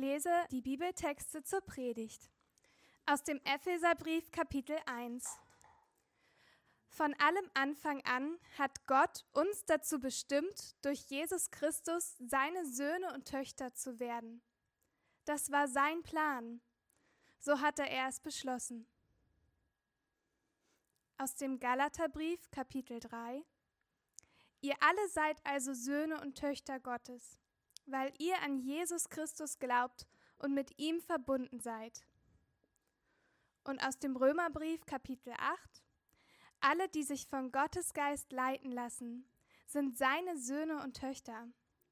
lese die Bibeltexte zur Predigt. Aus dem Epheserbrief Kapitel 1. Von allem Anfang an hat Gott uns dazu bestimmt, durch Jesus Christus seine Söhne und Töchter zu werden. Das war sein Plan. So hatte er es beschlossen. Aus dem Galaterbrief Kapitel 3. Ihr alle seid also Söhne und Töchter Gottes weil ihr an Jesus Christus glaubt und mit ihm verbunden seid. Und aus dem Römerbrief Kapitel 8 Alle, die sich von Gottes Geist leiten lassen, sind seine Söhne und Töchter.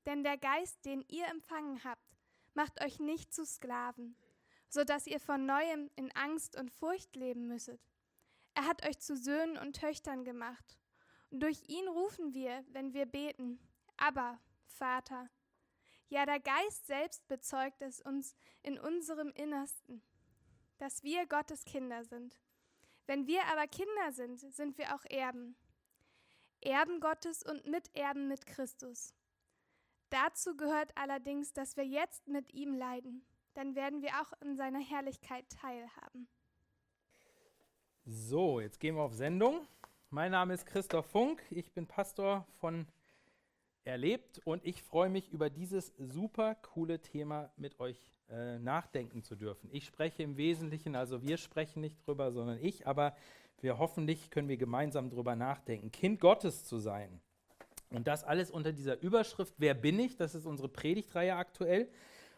Denn der Geist, den ihr empfangen habt, macht euch nicht zu Sklaven, so dass ihr von neuem in Angst und Furcht leben müsstet. Er hat euch zu Söhnen und Töchtern gemacht. Und durch ihn rufen wir, wenn wir beten, aber Vater. Ja, der Geist selbst bezeugt es uns in unserem Innersten, dass wir Gottes Kinder sind. Wenn wir aber Kinder sind, sind wir auch Erben. Erben Gottes und Miterben mit Christus. Dazu gehört allerdings, dass wir jetzt mit ihm leiden. Dann werden wir auch in seiner Herrlichkeit teilhaben. So, jetzt gehen wir auf Sendung. Mein Name ist Christoph Funk. Ich bin Pastor von erlebt und ich freue mich über dieses super coole Thema mit euch äh, nachdenken zu dürfen. Ich spreche im Wesentlichen, also wir sprechen nicht drüber, sondern ich, aber wir hoffentlich können wir gemeinsam drüber nachdenken, Kind Gottes zu sein. Und das alles unter dieser Überschrift, wer bin ich? Das ist unsere Predigtreihe aktuell.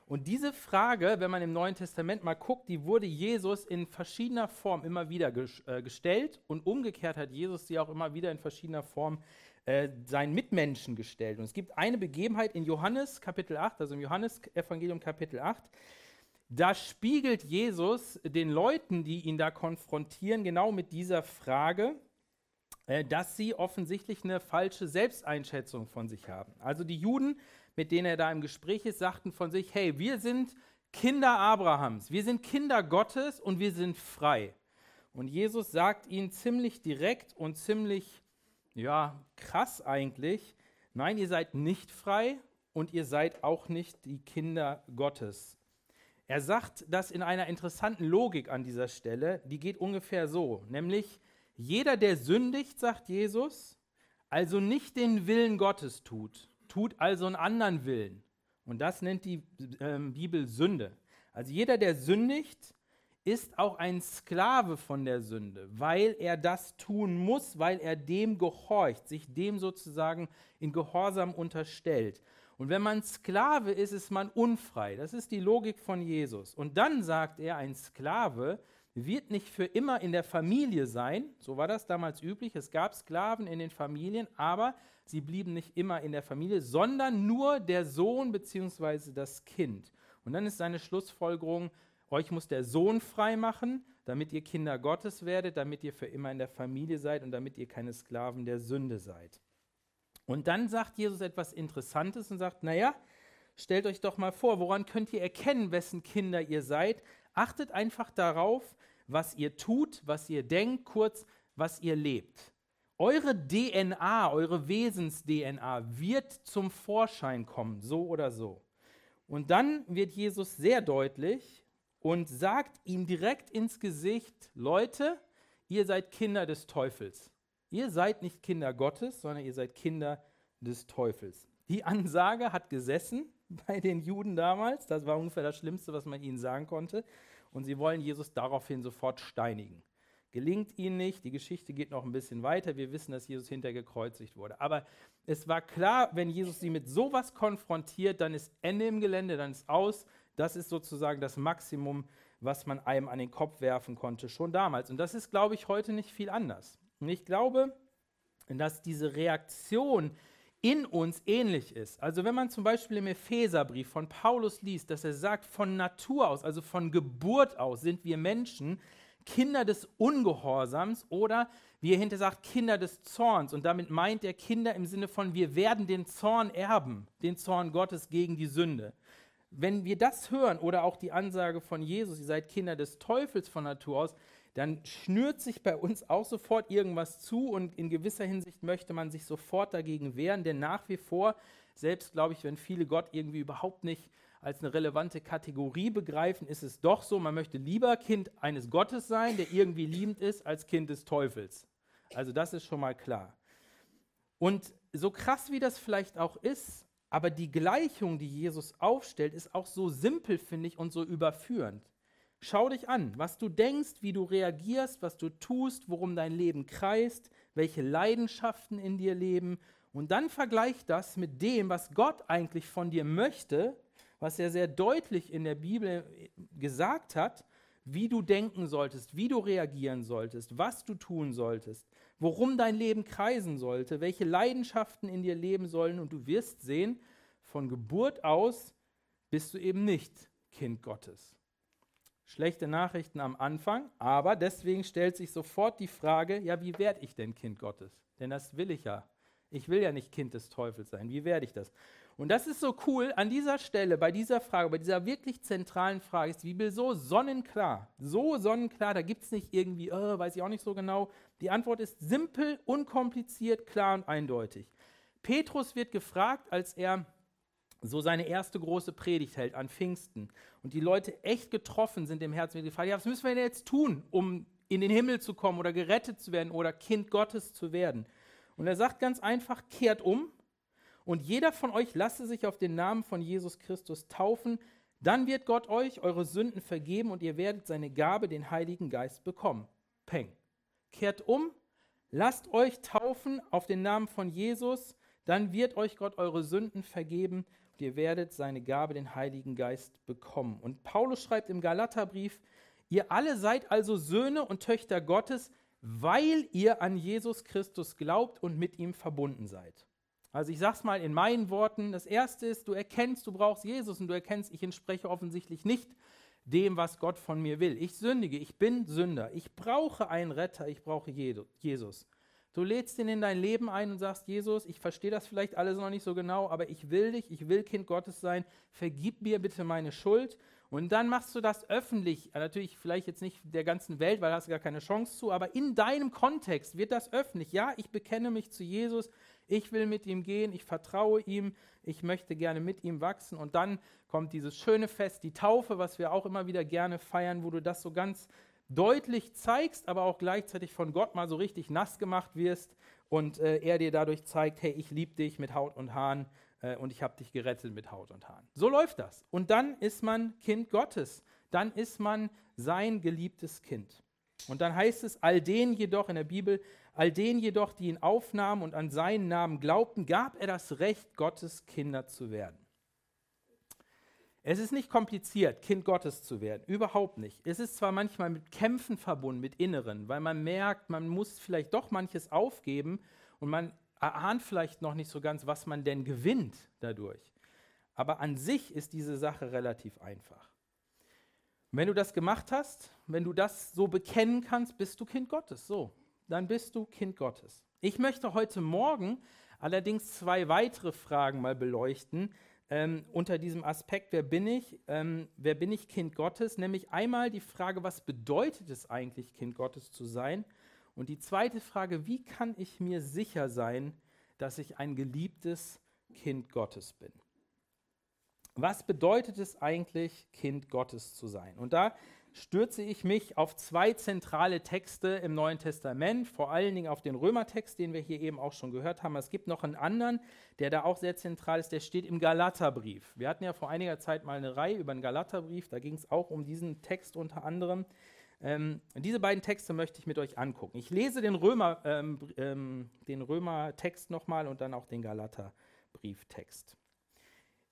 Und diese Frage, wenn man im Neuen Testament mal guckt, die wurde Jesus in verschiedener Form immer wieder äh, gestellt und umgekehrt hat Jesus sie auch immer wieder in verschiedener Form äh, seinen Mitmenschen gestellt. Und es gibt eine Begebenheit in Johannes Kapitel 8, also im Johannesevangelium Kapitel 8, da spiegelt Jesus den Leuten, die ihn da konfrontieren, genau mit dieser Frage, äh, dass sie offensichtlich eine falsche Selbsteinschätzung von sich haben. Also die Juden, mit denen er da im Gespräch ist, sagten von sich, hey, wir sind Kinder Abrahams, wir sind Kinder Gottes und wir sind frei. Und Jesus sagt ihnen ziemlich direkt und ziemlich ja, krass eigentlich. Nein, ihr seid nicht frei und ihr seid auch nicht die Kinder Gottes. Er sagt das in einer interessanten Logik an dieser Stelle, die geht ungefähr so, nämlich jeder, der sündigt, sagt Jesus, also nicht den Willen Gottes tut, tut also einen anderen Willen. Und das nennt die äh, Bibel Sünde. Also jeder, der sündigt, ist auch ein Sklave von der Sünde, weil er das tun muss, weil er dem gehorcht, sich dem sozusagen in Gehorsam unterstellt. Und wenn man Sklave ist, ist man unfrei. Das ist die Logik von Jesus. Und dann sagt er, ein Sklave wird nicht für immer in der Familie sein. So war das damals üblich. Es gab Sklaven in den Familien, aber sie blieben nicht immer in der Familie, sondern nur der Sohn bzw. das Kind. Und dann ist seine Schlussfolgerung, euch muss der Sohn frei machen, damit ihr Kinder Gottes werdet, damit ihr für immer in der Familie seid und damit ihr keine Sklaven der Sünde seid. Und dann sagt Jesus etwas Interessantes und sagt, naja, stellt euch doch mal vor, woran könnt ihr erkennen, wessen Kinder ihr seid? Achtet einfach darauf, was ihr tut, was ihr denkt, kurz, was ihr lebt. Eure DNA, eure Wesens-DNA wird zum Vorschein kommen, so oder so. Und dann wird Jesus sehr deutlich, und sagt ihm direkt ins Gesicht, Leute, ihr seid Kinder des Teufels. Ihr seid nicht Kinder Gottes, sondern ihr seid Kinder des Teufels. Die Ansage hat gesessen bei den Juden damals. Das war ungefähr das Schlimmste, was man ihnen sagen konnte. Und sie wollen Jesus daraufhin sofort steinigen. Gelingt ihnen nicht. Die Geschichte geht noch ein bisschen weiter. Wir wissen, dass Jesus hinterher gekreuzigt wurde. Aber es war klar, wenn Jesus sie mit sowas konfrontiert, dann ist Ende im Gelände, dann ist aus. Das ist sozusagen das Maximum, was man einem an den Kopf werfen konnte, schon damals. Und das ist, glaube ich, heute nicht viel anders. Und ich glaube, dass diese Reaktion in uns ähnlich ist. Also wenn man zum Beispiel im Epheserbrief von Paulus liest, dass er sagt, von Natur aus, also von Geburt aus sind wir Menschen Kinder des Ungehorsams oder wie er hinter sagt, Kinder des Zorns. Und damit meint er Kinder im Sinne von, wir werden den Zorn erben, den Zorn Gottes gegen die Sünde. Wenn wir das hören oder auch die Ansage von Jesus, ihr seid Kinder des Teufels von Natur aus, dann schnürt sich bei uns auch sofort irgendwas zu und in gewisser Hinsicht möchte man sich sofort dagegen wehren, denn nach wie vor, selbst glaube ich, wenn viele Gott irgendwie überhaupt nicht als eine relevante Kategorie begreifen, ist es doch so, man möchte lieber Kind eines Gottes sein, der irgendwie liebend ist, als Kind des Teufels. Also das ist schon mal klar. Und so krass wie das vielleicht auch ist, aber die Gleichung, die Jesus aufstellt, ist auch so simpel, finde ich, und so überführend. Schau dich an, was du denkst, wie du reagierst, was du tust, worum dein Leben kreist, welche Leidenschaften in dir leben. Und dann vergleich das mit dem, was Gott eigentlich von dir möchte, was er sehr deutlich in der Bibel gesagt hat, wie du denken solltest, wie du reagieren solltest, was du tun solltest, worum dein Leben kreisen sollte, welche Leidenschaften in dir leben sollen. Und du wirst sehen, von Geburt aus bist du eben nicht Kind Gottes. Schlechte Nachrichten am Anfang, aber deswegen stellt sich sofort die Frage, ja, wie werde ich denn Kind Gottes? Denn das will ich ja. Ich will ja nicht Kind des Teufels sein. Wie werde ich das? Und das ist so cool an dieser Stelle, bei dieser Frage, bei dieser wirklich zentralen Frage, ist die Bibel so sonnenklar. So sonnenklar, da gibt es nicht irgendwie, oh, weiß ich auch nicht so genau. Die Antwort ist simpel, unkompliziert, klar und eindeutig. Petrus wird gefragt, als er so seine erste große Predigt hält an Pfingsten und die Leute echt getroffen sind im Herzen, wird gefragt, ja, was müssen wir denn jetzt tun, um in den Himmel zu kommen oder gerettet zu werden oder Kind Gottes zu werden? Und er sagt ganz einfach, kehrt um und jeder von euch lasse sich auf den Namen von Jesus Christus taufen, dann wird Gott euch eure Sünden vergeben und ihr werdet seine Gabe, den Heiligen Geist, bekommen. Peng. Kehrt um, lasst euch taufen auf den Namen von Jesus, dann wird euch Gott eure Sünden vergeben und ihr werdet seine Gabe, den Heiligen Geist, bekommen. Und Paulus schreibt im Galaterbrief, ihr alle seid also Söhne und Töchter Gottes, weil ihr an Jesus Christus glaubt und mit ihm verbunden seid. Also ich sage es mal in meinen Worten. Das Erste ist, du erkennst, du brauchst Jesus und du erkennst, ich entspreche offensichtlich nicht dem, was Gott von mir will. Ich sündige, ich bin Sünder. Ich brauche einen Retter, ich brauche Jesus. Du lädst ihn in dein Leben ein und sagst, Jesus, ich verstehe das vielleicht alles noch nicht so genau, aber ich will dich, ich will Kind Gottes sein, vergib mir bitte meine Schuld. Und dann machst du das öffentlich, natürlich vielleicht jetzt nicht der ganzen Welt, weil da hast du gar keine Chance zu, aber in deinem Kontext wird das öffentlich. Ja, ich bekenne mich zu Jesus, ich will mit ihm gehen, ich vertraue ihm, ich möchte gerne mit ihm wachsen. Und dann kommt dieses schöne Fest, die Taufe, was wir auch immer wieder gerne feiern, wo du das so ganz deutlich zeigst, aber auch gleichzeitig von Gott mal so richtig nass gemacht wirst und äh, er dir dadurch zeigt, hey, ich liebe dich mit Haut und Haaren äh, und ich habe dich gerettet mit Haut und Haaren. So läuft das. Und dann ist man Kind Gottes. Dann ist man sein geliebtes Kind. Und dann heißt es, all denen jedoch in der Bibel, all denen jedoch, die ihn aufnahmen und an seinen Namen glaubten, gab er das Recht, Gottes Kinder zu werden. Es ist nicht kompliziert, Kind Gottes zu werden, überhaupt nicht. Es ist zwar manchmal mit Kämpfen verbunden, mit Inneren, weil man merkt, man muss vielleicht doch manches aufgeben und man erahnt vielleicht noch nicht so ganz, was man denn gewinnt dadurch. Aber an sich ist diese Sache relativ einfach. Wenn du das gemacht hast, wenn du das so bekennen kannst, bist du Kind Gottes. So, dann bist du Kind Gottes. Ich möchte heute Morgen allerdings zwei weitere Fragen mal beleuchten, ähm, unter diesem Aspekt, wer bin ich? Ähm, wer bin ich Kind Gottes? Nämlich einmal die Frage, was bedeutet es eigentlich, Kind Gottes zu sein? Und die zweite Frage, wie kann ich mir sicher sein, dass ich ein geliebtes Kind Gottes bin? Was bedeutet es eigentlich, Kind Gottes zu sein? Und da stürze ich mich auf zwei zentrale Texte im Neuen Testament, vor allen Dingen auf den Römertext, den wir hier eben auch schon gehört haben. Es gibt noch einen anderen, der da auch sehr zentral ist, der steht im Galaterbrief. Wir hatten ja vor einiger Zeit mal eine Reihe über den Galaterbrief, da ging es auch um diesen Text unter anderem. Ähm, diese beiden Texte möchte ich mit euch angucken. Ich lese den, Römer, ähm, ähm, den Römer-Text nochmal und dann auch den Galaterbrieftext.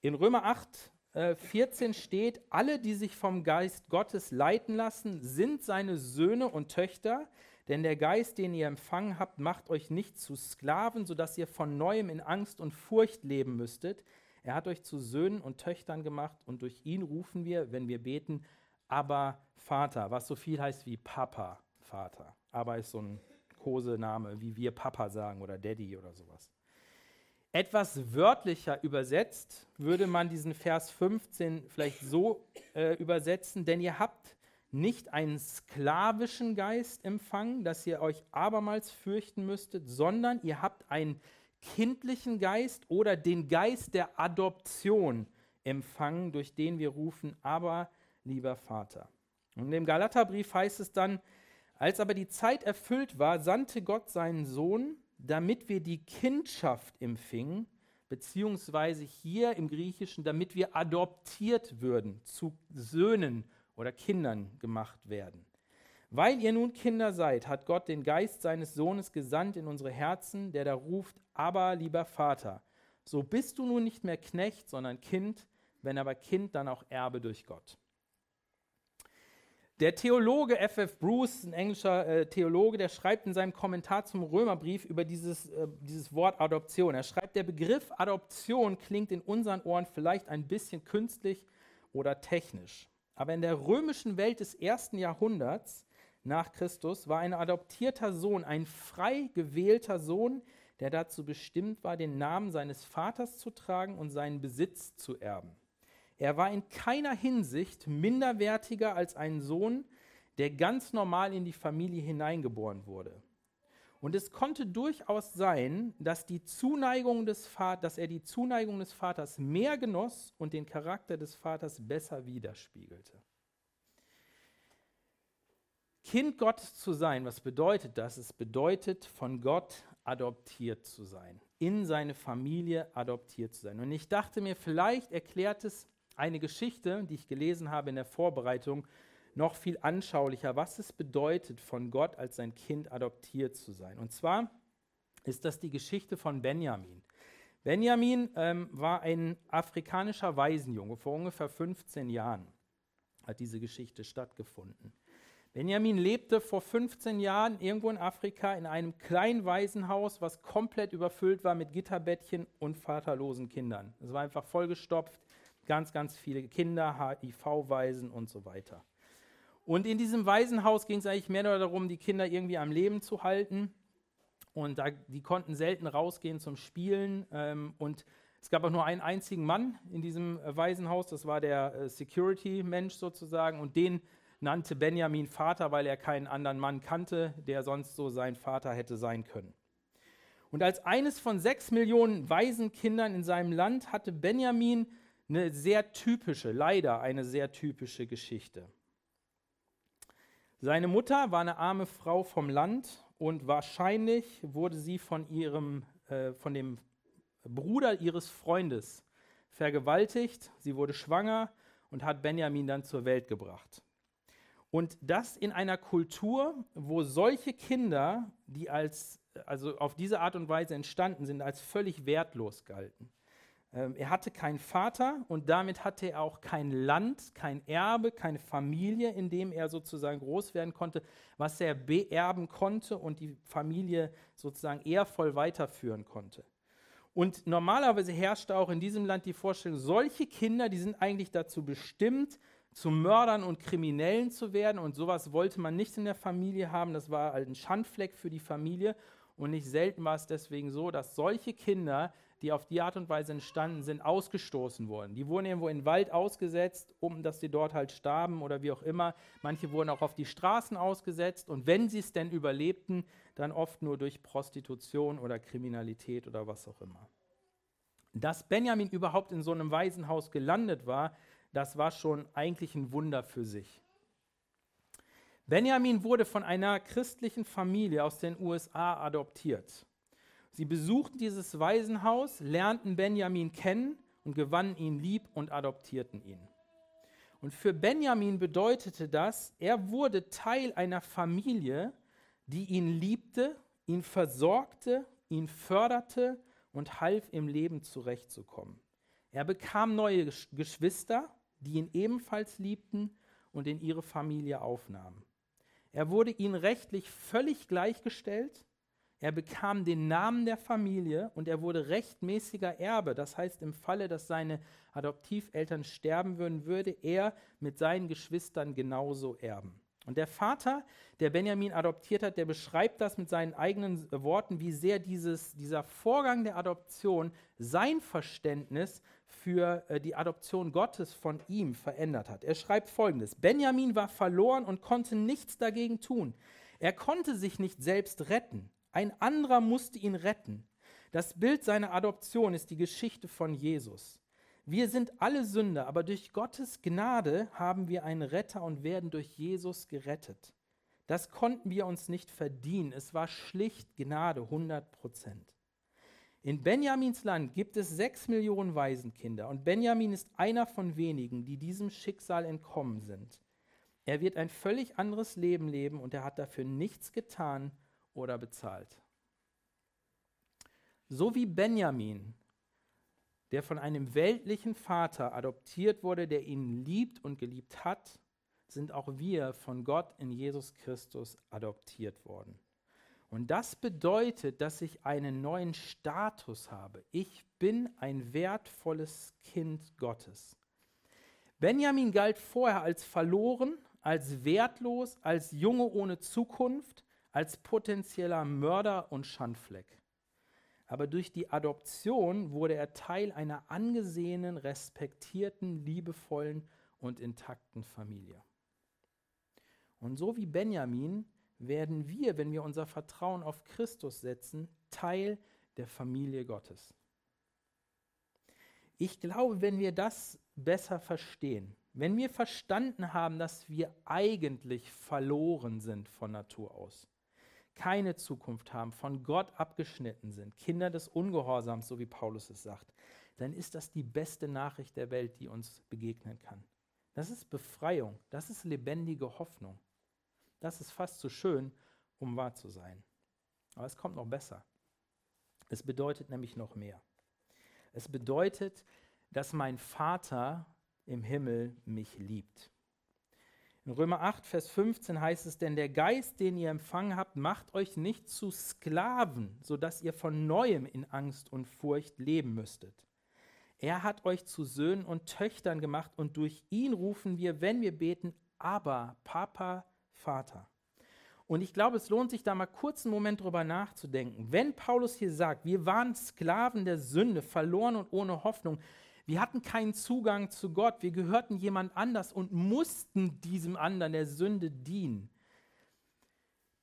In Römer 8, 14 äh, steht, alle, die sich vom Geist Gottes leiten lassen, sind seine Söhne und Töchter, denn der Geist, den ihr empfangen habt, macht euch nicht zu Sklaven, sodass ihr von neuem in Angst und Furcht leben müsstet. Er hat euch zu Söhnen und Töchtern gemacht und durch ihn rufen wir, wenn wir beten, aber Vater, was so viel heißt wie Papa, Vater. Aber ist so ein Kosename, wie wir Papa sagen oder Daddy oder sowas. Etwas wörtlicher übersetzt würde man diesen Vers 15 vielleicht so äh, übersetzen, denn ihr habt nicht einen sklavischen Geist empfangen, dass ihr euch abermals fürchten müsstet, sondern ihr habt einen kindlichen Geist oder den Geist der Adoption empfangen, durch den wir rufen, aber lieber Vater. Und im Galaterbrief heißt es dann, als aber die Zeit erfüllt war, sandte Gott seinen Sohn, damit wir die Kindschaft empfingen, beziehungsweise hier im Griechischen, damit wir adoptiert würden, zu Söhnen oder Kindern gemacht werden. Weil ihr nun Kinder seid, hat Gott den Geist seines Sohnes gesandt in unsere Herzen, der da ruft, aber lieber Vater, so bist du nun nicht mehr Knecht, sondern Kind, wenn aber Kind, dann auch Erbe durch Gott. Der Theologe F.F. Bruce, ein englischer äh, Theologe, der schreibt in seinem Kommentar zum Römerbrief über dieses, äh, dieses Wort Adoption. Er schreibt, der Begriff Adoption klingt in unseren Ohren vielleicht ein bisschen künstlich oder technisch. Aber in der römischen Welt des ersten Jahrhunderts nach Christus war ein adoptierter Sohn ein frei gewählter Sohn, der dazu bestimmt war, den Namen seines Vaters zu tragen und seinen Besitz zu erben. Er war in keiner Hinsicht minderwertiger als ein Sohn, der ganz normal in die Familie hineingeboren wurde. Und es konnte durchaus sein, dass, die Zuneigung des Vaters, dass er die Zuneigung des Vaters mehr genoss und den Charakter des Vaters besser widerspiegelte. Kind Gottes zu sein, was bedeutet das? Es bedeutet, von Gott adoptiert zu sein, in seine Familie adoptiert zu sein. Und ich dachte mir, vielleicht erklärt es eine Geschichte, die ich gelesen habe in der Vorbereitung, noch viel anschaulicher, was es bedeutet, von Gott als sein Kind adoptiert zu sein. Und zwar ist das die Geschichte von Benjamin. Benjamin ähm, war ein afrikanischer Waisenjunge. Vor ungefähr 15 Jahren hat diese Geschichte stattgefunden. Benjamin lebte vor 15 Jahren irgendwo in Afrika in einem kleinen Waisenhaus, was komplett überfüllt war mit Gitterbettchen und vaterlosen Kindern. Es war einfach vollgestopft ganz, ganz viele Kinder, HIV-Waisen und so weiter. Und in diesem Waisenhaus ging es eigentlich mehr nur darum, die Kinder irgendwie am Leben zu halten. Und da, die konnten selten rausgehen zum Spielen. Ähm, und es gab auch nur einen einzigen Mann in diesem äh, Waisenhaus, das war der äh, Security-Mensch sozusagen. Und den nannte Benjamin Vater, weil er keinen anderen Mann kannte, der sonst so sein Vater hätte sein können. Und als eines von sechs Millionen Waisenkindern in seinem Land hatte Benjamin eine sehr typische, leider eine sehr typische Geschichte. Seine Mutter war eine arme Frau vom Land und wahrscheinlich wurde sie von, ihrem, äh, von dem Bruder ihres Freundes vergewaltigt. Sie wurde schwanger und hat Benjamin dann zur Welt gebracht. Und das in einer Kultur, wo solche Kinder, die als, also auf diese Art und Weise entstanden sind, als völlig wertlos galten. Ähm, er hatte keinen Vater und damit hatte er auch kein Land, kein Erbe, keine Familie, in dem er sozusagen groß werden konnte, was er beerben konnte und die Familie sozusagen ehrvoll weiterführen konnte. Und normalerweise herrschte auch in diesem Land die Vorstellung, solche Kinder, die sind eigentlich dazu bestimmt, zu Mördern und Kriminellen zu werden. Und sowas wollte man nicht in der Familie haben. Das war ein Schandfleck für die Familie. Und nicht selten war es deswegen so, dass solche Kinder die auf die Art und Weise entstanden sind, ausgestoßen wurden. Die wurden irgendwo in den Wald ausgesetzt, um dass sie dort halt starben oder wie auch immer. Manche wurden auch auf die Straßen ausgesetzt und wenn sie es denn überlebten, dann oft nur durch Prostitution oder Kriminalität oder was auch immer. Dass Benjamin überhaupt in so einem Waisenhaus gelandet war, das war schon eigentlich ein Wunder für sich. Benjamin wurde von einer christlichen Familie aus den USA adoptiert. Sie besuchten dieses Waisenhaus, lernten Benjamin kennen und gewannen ihn lieb und adoptierten ihn. Und für Benjamin bedeutete das, er wurde Teil einer Familie, die ihn liebte, ihn versorgte, ihn förderte und half im Leben zurechtzukommen. Er bekam neue Geschwister, die ihn ebenfalls liebten und in ihre Familie aufnahmen. Er wurde ihnen rechtlich völlig gleichgestellt er bekam den Namen der Familie und er wurde rechtmäßiger Erbe. Das heißt, im Falle, dass seine Adoptiveltern sterben würden, würde er mit seinen Geschwistern genauso erben. Und der Vater, der Benjamin adoptiert hat, der beschreibt das mit seinen eigenen Worten, wie sehr dieses, dieser Vorgang der Adoption sein Verständnis für äh, die Adoption Gottes von ihm verändert hat. Er schreibt folgendes: Benjamin war verloren und konnte nichts dagegen tun. Er konnte sich nicht selbst retten. Ein anderer musste ihn retten. Das Bild seiner Adoption ist die Geschichte von Jesus. Wir sind alle Sünder, aber durch Gottes Gnade haben wir einen Retter und werden durch Jesus gerettet. Das konnten wir uns nicht verdienen. Es war schlicht Gnade, 100 Prozent. In Benjamins Land gibt es sechs Millionen Waisenkinder und Benjamin ist einer von wenigen, die diesem Schicksal entkommen sind. Er wird ein völlig anderes Leben leben und er hat dafür nichts getan oder bezahlt. So wie Benjamin der von einem weltlichen Vater adoptiert wurde, der ihn liebt und geliebt hat, sind auch wir von Gott in Jesus Christus adoptiert worden. Und das bedeutet, dass ich einen neuen Status habe. Ich bin ein wertvolles Kind Gottes. Benjamin galt vorher als verloren, als wertlos, als Junge ohne Zukunft, als potenzieller Mörder und Schandfleck aber durch die Adoption wurde er Teil einer angesehenen, respektierten, liebevollen und intakten Familie. Und so wie Benjamin werden wir, wenn wir unser Vertrauen auf Christus setzen, Teil der Familie Gottes. Ich glaube, wenn wir das besser verstehen, wenn wir verstanden haben, dass wir eigentlich verloren sind von Natur aus, keine Zukunft haben, von Gott abgeschnitten sind, Kinder des Ungehorsams, so wie Paulus es sagt, dann ist das die beste Nachricht der Welt, die uns begegnen kann. Das ist Befreiung, das ist lebendige Hoffnung. Das ist fast zu schön, um wahr zu sein. Aber es kommt noch besser. Es bedeutet nämlich noch mehr. Es bedeutet, dass mein Vater im Himmel mich liebt. In Römer 8, Vers 15 heißt es, denn der Geist, den ihr empfangen habt, macht euch nicht zu Sklaven, sodass ihr von neuem in Angst und Furcht leben müsstet. Er hat euch zu Söhnen und Töchtern gemacht und durch ihn rufen wir, wenn wir beten, aber Papa, Vater. Und ich glaube, es lohnt sich da mal kurz einen Moment drüber nachzudenken. Wenn Paulus hier sagt, wir waren Sklaven der Sünde, verloren und ohne Hoffnung, wir hatten keinen Zugang zu Gott. Wir gehörten jemand anders und mussten diesem anderen der Sünde dienen.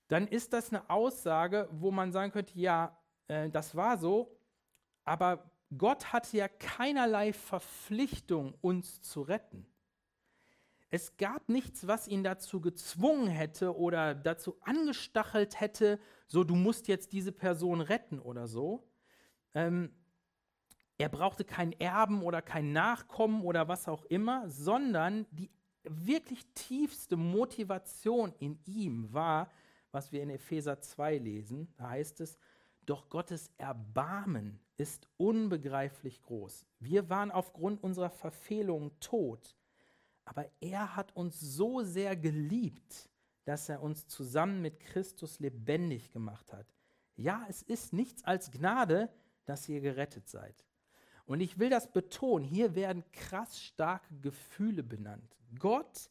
Dann ist das eine Aussage, wo man sagen könnte, ja, äh, das war so, aber Gott hatte ja keinerlei Verpflichtung, uns zu retten. Es gab nichts, was ihn dazu gezwungen hätte oder dazu angestachelt hätte, so du musst jetzt diese Person retten oder so. Ähm, er brauchte kein Erben oder kein Nachkommen oder was auch immer, sondern die wirklich tiefste Motivation in ihm war, was wir in Epheser 2 lesen. Da heißt es, doch Gottes Erbarmen ist unbegreiflich groß. Wir waren aufgrund unserer Verfehlung tot, aber er hat uns so sehr geliebt, dass er uns zusammen mit Christus lebendig gemacht hat. Ja, es ist nichts als Gnade, dass ihr gerettet seid. Und ich will das betonen, hier werden krass starke Gefühle benannt. Gott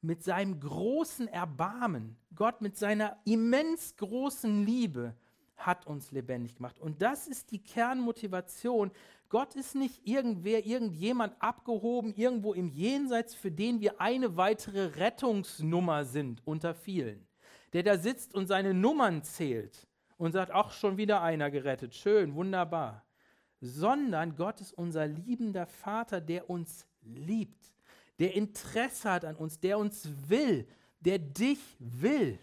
mit seinem großen Erbarmen, Gott mit seiner immens großen Liebe hat uns lebendig gemacht. Und das ist die Kernmotivation. Gott ist nicht irgendwer, irgendjemand abgehoben, irgendwo im Jenseits, für den wir eine weitere Rettungsnummer sind unter vielen. Der da sitzt und seine Nummern zählt und sagt, ach, schon wieder einer gerettet. Schön, wunderbar sondern Gott ist unser liebender Vater, der uns liebt, der Interesse hat an uns, der uns will, der dich will.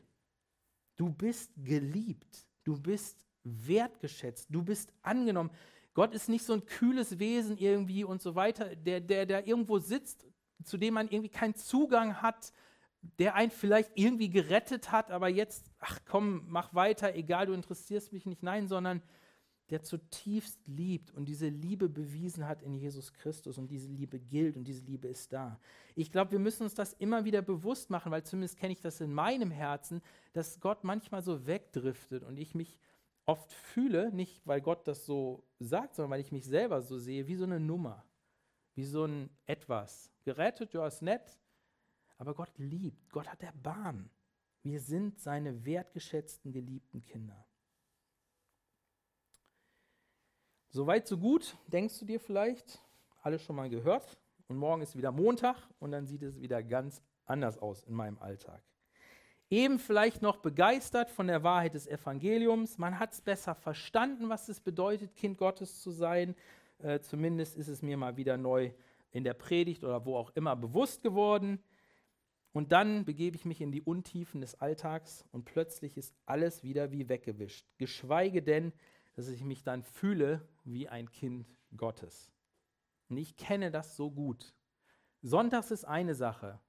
Du bist geliebt, du bist wertgeschätzt, du bist angenommen. Gott ist nicht so ein kühles Wesen irgendwie und so weiter, der, der, der irgendwo sitzt, zu dem man irgendwie keinen Zugang hat, der einen vielleicht irgendwie gerettet hat, aber jetzt, ach komm, mach weiter, egal, du interessierst mich nicht. Nein, sondern der zutiefst liebt und diese Liebe bewiesen hat in Jesus Christus und diese Liebe gilt und diese Liebe ist da. Ich glaube, wir müssen uns das immer wieder bewusst machen, weil zumindest kenne ich das in meinem Herzen, dass Gott manchmal so wegdriftet und ich mich oft fühle, nicht weil Gott das so sagt, sondern weil ich mich selber so sehe, wie so eine Nummer, wie so ein etwas. Gerettet, ja, ist nett, aber Gott liebt, Gott hat Erbarmen. Wir sind seine wertgeschätzten, geliebten Kinder. Soweit, so gut, denkst du dir vielleicht? Alles schon mal gehört. Und morgen ist wieder Montag und dann sieht es wieder ganz anders aus in meinem Alltag. Eben vielleicht noch begeistert von der Wahrheit des Evangeliums. Man hat es besser verstanden, was es bedeutet, Kind Gottes zu sein. Äh, zumindest ist es mir mal wieder neu in der Predigt oder wo auch immer bewusst geworden. Und dann begebe ich mich in die Untiefen des Alltags und plötzlich ist alles wieder wie weggewischt. Geschweige denn, dass ich mich dann fühle wie ein Kind Gottes. Und ich kenne das so gut. Sonntags ist eine Sache,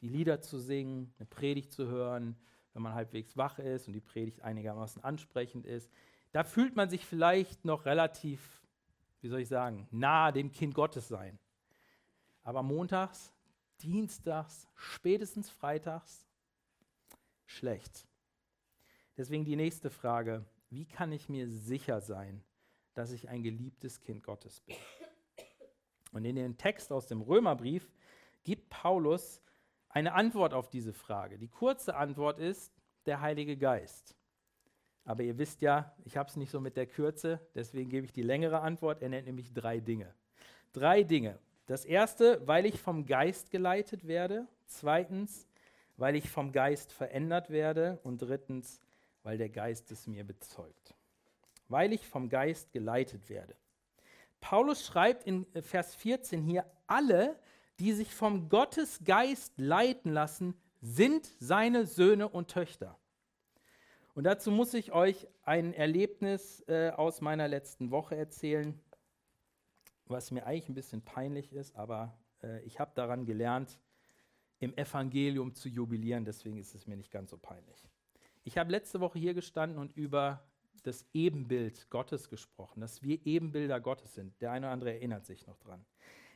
die Lieder zu singen, eine Predigt zu hören, wenn man halbwegs wach ist und die Predigt einigermaßen ansprechend ist. Da fühlt man sich vielleicht noch relativ, wie soll ich sagen, nahe dem Kind Gottes sein. Aber montags, dienstags, spätestens freitags, schlecht. Deswegen die nächste Frage, wie kann ich mir sicher sein, dass ich ein geliebtes Kind Gottes bin? Und in dem Text aus dem Römerbrief gibt Paulus eine Antwort auf diese Frage. Die kurze Antwort ist der Heilige Geist. Aber ihr wisst ja, ich habe es nicht so mit der Kürze, deswegen gebe ich die längere Antwort. Er nennt nämlich drei Dinge. Drei Dinge. Das erste, weil ich vom Geist geleitet werde. Zweitens, weil ich vom Geist verändert werde. Und drittens, weil der Geist es mir bezeugt. Weil ich vom Geist geleitet werde. Paulus schreibt in Vers 14 hier, alle, die sich vom Gottesgeist leiten lassen, sind seine Söhne und Töchter. Und dazu muss ich euch ein Erlebnis äh, aus meiner letzten Woche erzählen, was mir eigentlich ein bisschen peinlich ist, aber äh, ich habe daran gelernt, im Evangelium zu jubilieren, deswegen ist es mir nicht ganz so peinlich. Ich habe letzte Woche hier gestanden und über das Ebenbild Gottes gesprochen, dass wir Ebenbilder Gottes sind. Der eine oder andere erinnert sich noch dran.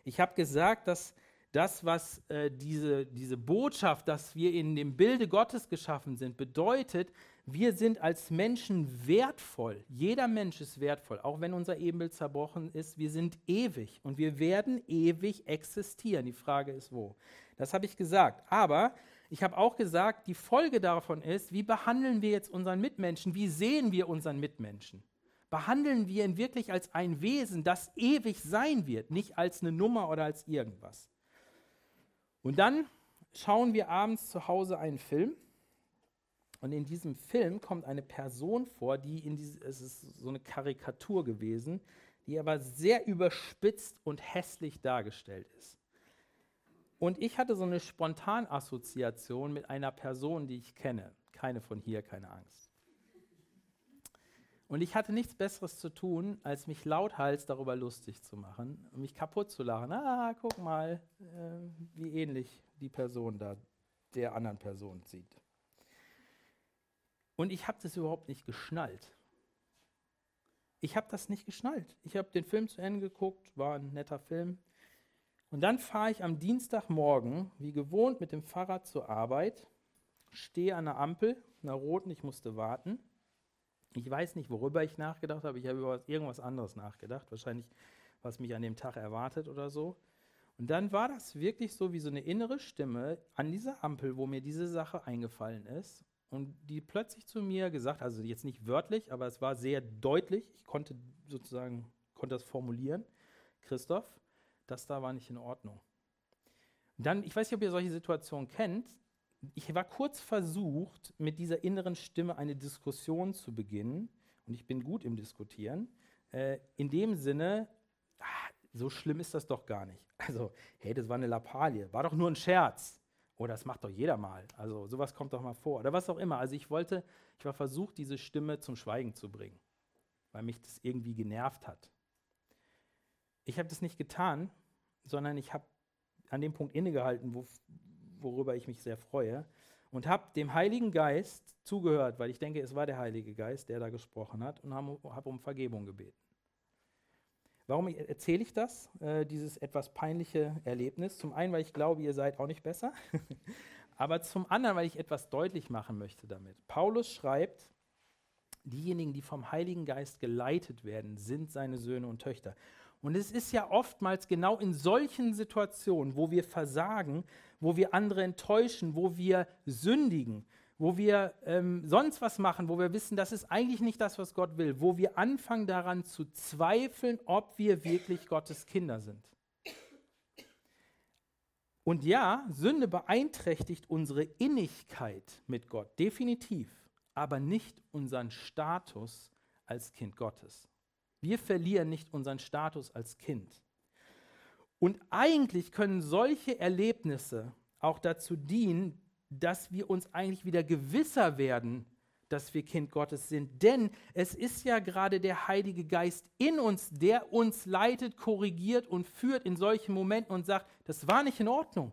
Ich habe gesagt, dass das, was äh, diese, diese Botschaft, dass wir in dem Bilde Gottes geschaffen sind, bedeutet, wir sind als Menschen wertvoll. Jeder Mensch ist wertvoll, auch wenn unser Ebenbild zerbrochen ist. Wir sind ewig und wir werden ewig existieren. Die Frage ist, wo. Das habe ich gesagt. Aber ich habe auch gesagt, die Folge davon ist, wie behandeln wir jetzt unseren Mitmenschen? Wie sehen wir unseren Mitmenschen? Behandeln wir ihn wirklich als ein Wesen, das ewig sein wird, nicht als eine Nummer oder als irgendwas? Und dann schauen wir abends zu Hause einen Film. Und in diesem Film kommt eine Person vor, die in diese, es ist so eine Karikatur gewesen, die aber sehr überspitzt und hässlich dargestellt ist. Und ich hatte so eine Spontanassoziation mit einer Person, die ich kenne. Keine von hier, keine Angst. Und ich hatte nichts Besseres zu tun, als mich lauthals darüber lustig zu machen und mich kaputt zu lachen. Ah, guck mal, äh, wie ähnlich die Person da der anderen Person sieht. Und ich habe das überhaupt nicht geschnallt. Ich habe das nicht geschnallt. Ich habe den Film zu Ende geguckt, war ein netter Film. Und dann fahre ich am Dienstagmorgen, wie gewohnt, mit dem Fahrrad zur Arbeit, stehe an der Ampel, einer roten, ich musste warten ich weiß nicht, worüber ich nachgedacht habe. Ich habe über irgendwas anderes nachgedacht. Wahrscheinlich, was mich an dem Tag erwartet oder so. Und dann war das wirklich so wie so eine innere Stimme an dieser Ampel, wo mir diese Sache eingefallen ist. Und die plötzlich zu mir gesagt, also jetzt nicht wörtlich, aber es war sehr deutlich. Ich konnte sozusagen, konnte das formulieren. Christoph, das da war nicht in Ordnung. Dann, ich weiß nicht, ob ihr solche Situationen kennt, ich war kurz versucht, mit dieser inneren Stimme eine Diskussion zu beginnen. Und ich bin gut im Diskutieren. Äh, in dem Sinne, ach, so schlimm ist das doch gar nicht. Also, hey, das war eine Lappalie. War doch nur ein Scherz. Oder das macht doch jeder mal. Also, sowas kommt doch mal vor. Oder was auch immer. Also, ich wollte, ich war versucht, diese Stimme zum Schweigen zu bringen. Weil mich das irgendwie genervt hat. Ich habe das nicht getan, sondern ich habe an dem Punkt innegehalten, wo, worüber ich mich sehr freue, und habe dem Heiligen Geist zugehört, weil ich denke, es war der Heilige Geist, der da gesprochen hat, und habe hab um Vergebung gebeten. Warum erzähle ich das, äh, dieses etwas peinliche Erlebnis? Zum einen, weil ich glaube, ihr seid auch nicht besser, aber zum anderen, weil ich etwas deutlich machen möchte damit. Paulus schreibt, diejenigen, die vom Heiligen Geist geleitet werden, sind seine Söhne und Töchter. Und es ist ja oftmals genau in solchen Situationen, wo wir versagen, wo wir andere enttäuschen, wo wir sündigen, wo wir ähm, sonst was machen, wo wir wissen, das ist eigentlich nicht das, was Gott will, wo wir anfangen daran zu zweifeln, ob wir wirklich Gottes Kinder sind. Und ja, Sünde beeinträchtigt unsere Innigkeit mit Gott, definitiv, aber nicht unseren Status als Kind Gottes. Wir verlieren nicht unseren Status als Kind. Und eigentlich können solche Erlebnisse auch dazu dienen, dass wir uns eigentlich wieder gewisser werden, dass wir Kind Gottes sind. Denn es ist ja gerade der Heilige Geist in uns, der uns leitet, korrigiert und führt in solchen Momenten und sagt, das war nicht in Ordnung.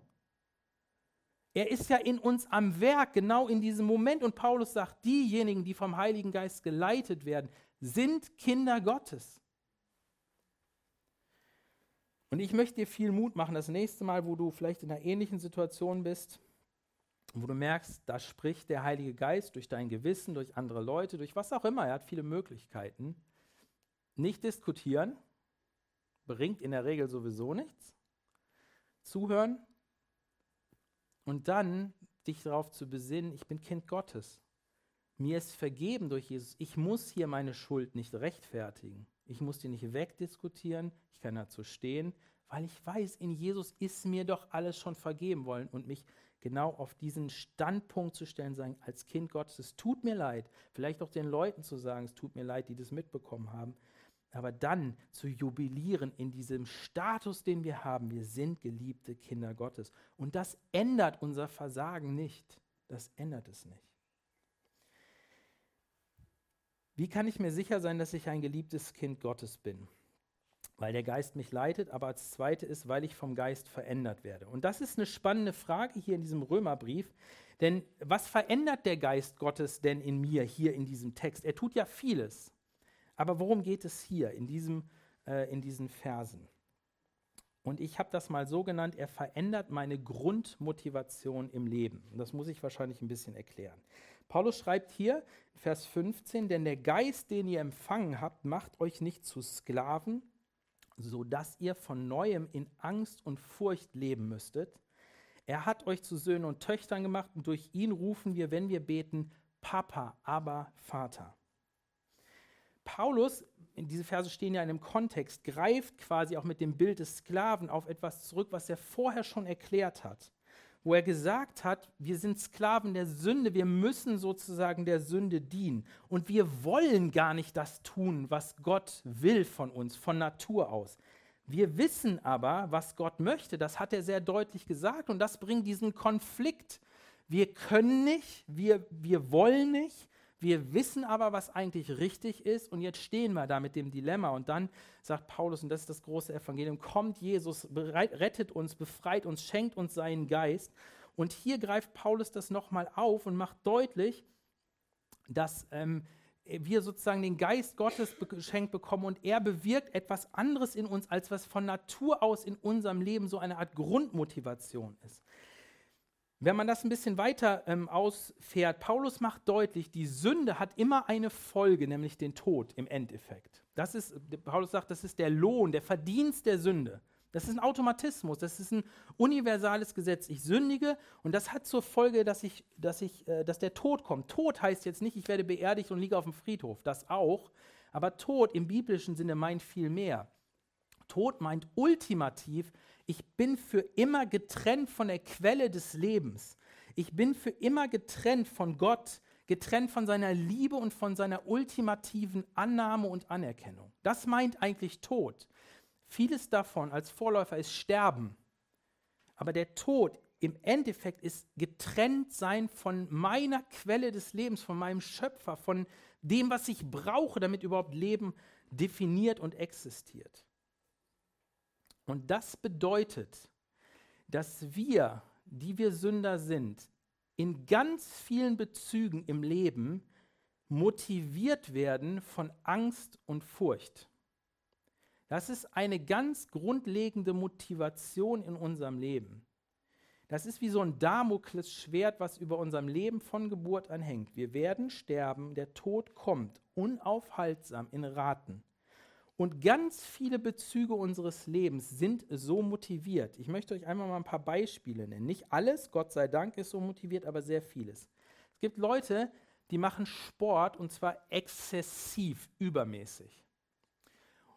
Er ist ja in uns am Werk, genau in diesem Moment. Und Paulus sagt, diejenigen, die vom Heiligen Geist geleitet werden, sind Kinder Gottes. Und ich möchte dir viel Mut machen, das nächste Mal, wo du vielleicht in einer ähnlichen Situation bist, wo du merkst, da spricht der Heilige Geist durch dein Gewissen, durch andere Leute, durch was auch immer, er hat viele Möglichkeiten. Nicht diskutieren, bringt in der Regel sowieso nichts. Zuhören und dann dich darauf zu besinnen, ich bin Kind Gottes. Mir ist vergeben durch Jesus. Ich muss hier meine Schuld nicht rechtfertigen. Ich muss die nicht wegdiskutieren. Ich kann dazu stehen, weil ich weiß, in Jesus ist mir doch alles schon vergeben wollen und mich genau auf diesen Standpunkt zu stellen, sagen, als Kind Gottes, es tut mir leid, vielleicht auch den Leuten zu sagen, es tut mir leid, die das mitbekommen haben, aber dann zu jubilieren in diesem Status, den wir haben, wir sind geliebte Kinder Gottes. Und das ändert unser Versagen nicht. Das ändert es nicht. Wie kann ich mir sicher sein, dass ich ein geliebtes Kind Gottes bin? Weil der Geist mich leitet, aber als zweite ist, weil ich vom Geist verändert werde. Und das ist eine spannende Frage hier in diesem Römerbrief. Denn was verändert der Geist Gottes denn in mir hier in diesem Text? Er tut ja vieles. Aber worum geht es hier in, diesem, äh, in diesen Versen? Und ich habe das mal so genannt, er verändert meine Grundmotivation im Leben. Und das muss ich wahrscheinlich ein bisschen erklären. Paulus schreibt hier, Vers 15, denn der Geist, den ihr empfangen habt, macht euch nicht zu Sklaven, sodass ihr von neuem in Angst und Furcht leben müsstet. Er hat euch zu Söhnen und Töchtern gemacht und durch ihn rufen wir, wenn wir beten, Papa, aber Vater. Paulus, diese Verse stehen ja in einem Kontext, greift quasi auch mit dem Bild des Sklaven auf etwas zurück, was er vorher schon erklärt hat wo er gesagt hat, wir sind Sklaven der Sünde, wir müssen sozusagen der Sünde dienen. Und wir wollen gar nicht das tun, was Gott will von uns, von Natur aus. Wir wissen aber, was Gott möchte, das hat er sehr deutlich gesagt und das bringt diesen Konflikt. Wir können nicht, wir, wir wollen nicht, wir wissen aber, was eigentlich richtig ist und jetzt stehen wir da mit dem Dilemma und dann sagt Paulus, und das ist das große Evangelium, kommt Jesus, rettet uns, befreit uns, schenkt uns seinen Geist. Und hier greift Paulus das nochmal auf und macht deutlich, dass ähm, wir sozusagen den Geist Gottes geschenkt bekommen und er bewirkt etwas anderes in uns, als was von Natur aus in unserem Leben so eine Art Grundmotivation ist. Wenn man das ein bisschen weiter ähm, ausfährt, Paulus macht deutlich, die Sünde hat immer eine Folge, nämlich den Tod im Endeffekt. Das ist, Paulus sagt, das ist der Lohn, der Verdienst der Sünde. Das ist ein Automatismus, das ist ein universales Gesetz. Ich sündige und das hat zur Folge, dass, ich, dass, ich, äh, dass der Tod kommt. Tod heißt jetzt nicht, ich werde beerdigt und liege auf dem Friedhof, das auch. Aber Tod im biblischen Sinne meint viel mehr. Tod meint ultimativ, ich bin für immer getrennt von der Quelle des Lebens. Ich bin für immer getrennt von Gott, getrennt von seiner Liebe und von seiner ultimativen Annahme und Anerkennung. Das meint eigentlich Tod. Vieles davon als Vorläufer ist Sterben. Aber der Tod im Endeffekt ist getrennt sein von meiner Quelle des Lebens, von meinem Schöpfer, von dem, was ich brauche, damit überhaupt Leben definiert und existiert. Und das bedeutet, dass wir, die wir Sünder sind, in ganz vielen Bezügen im Leben motiviert werden von Angst und Furcht. Das ist eine ganz grundlegende Motivation in unserem Leben. Das ist wie so ein Damoklesschwert, was über unserem Leben von Geburt an hängt. Wir werden sterben, der Tod kommt, unaufhaltsam in Raten. Und ganz viele Bezüge unseres Lebens sind so motiviert. Ich möchte euch einmal mal ein paar Beispiele nennen. Nicht alles, Gott sei Dank, ist so motiviert, aber sehr vieles. Es gibt Leute, die machen Sport und zwar exzessiv, übermäßig.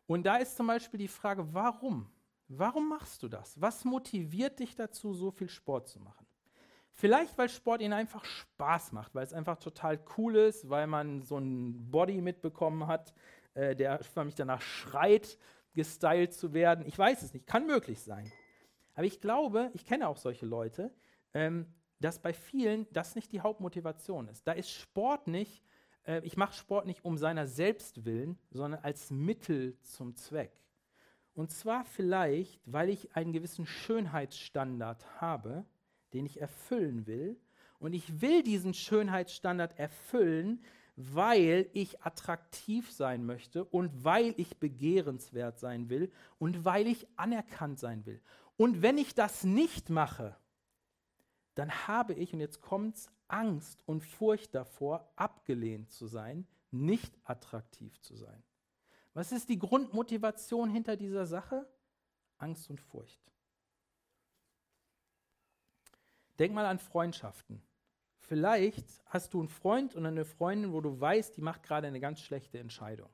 Und da ist zum Beispiel die Frage, warum? Warum machst du das? Was motiviert dich dazu, so viel Sport zu machen? Vielleicht, weil Sport ihnen einfach Spaß macht, weil es einfach total cool ist, weil man so ein Body mitbekommen hat, äh, der förmlich danach schreit, gestylt zu werden. Ich weiß es nicht, kann möglich sein. Aber ich glaube, ich kenne auch solche Leute, ähm, dass bei vielen das nicht die Hauptmotivation ist. Da ist Sport nicht, äh, ich mache Sport nicht um seiner selbst willen, sondern als Mittel zum Zweck. Und zwar vielleicht, weil ich einen gewissen Schönheitsstandard habe, den ich erfüllen will. Und ich will diesen Schönheitsstandard erfüllen, weil ich attraktiv sein möchte und weil ich begehrenswert sein will und weil ich anerkannt sein will. Und wenn ich das nicht mache, dann habe ich, und jetzt kommt's, Angst und Furcht davor, abgelehnt zu sein, nicht attraktiv zu sein. Was ist die Grundmotivation hinter dieser Sache? Angst und Furcht. Denk mal an Freundschaften. Vielleicht hast du einen Freund und eine Freundin, wo du weißt, die macht gerade eine ganz schlechte Entscheidung.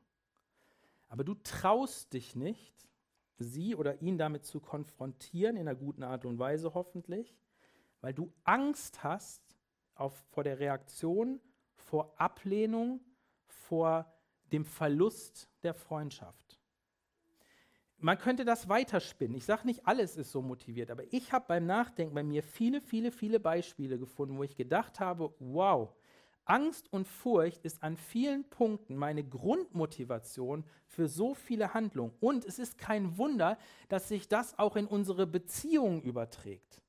Aber du traust dich nicht, sie oder ihn damit zu konfrontieren, in einer guten Art und Weise hoffentlich, weil du Angst hast auf, vor der Reaktion, vor Ablehnung, vor dem Verlust der Freundschaft. Man könnte das weiterspinnen. Ich sage nicht, alles ist so motiviert, aber ich habe beim Nachdenken bei mir viele, viele, viele Beispiele gefunden, wo ich gedacht habe, wow, Angst und Furcht ist an vielen Punkten meine Grundmotivation für so viele Handlungen. Und es ist kein Wunder, dass sich das auch in unsere Beziehungen überträgt.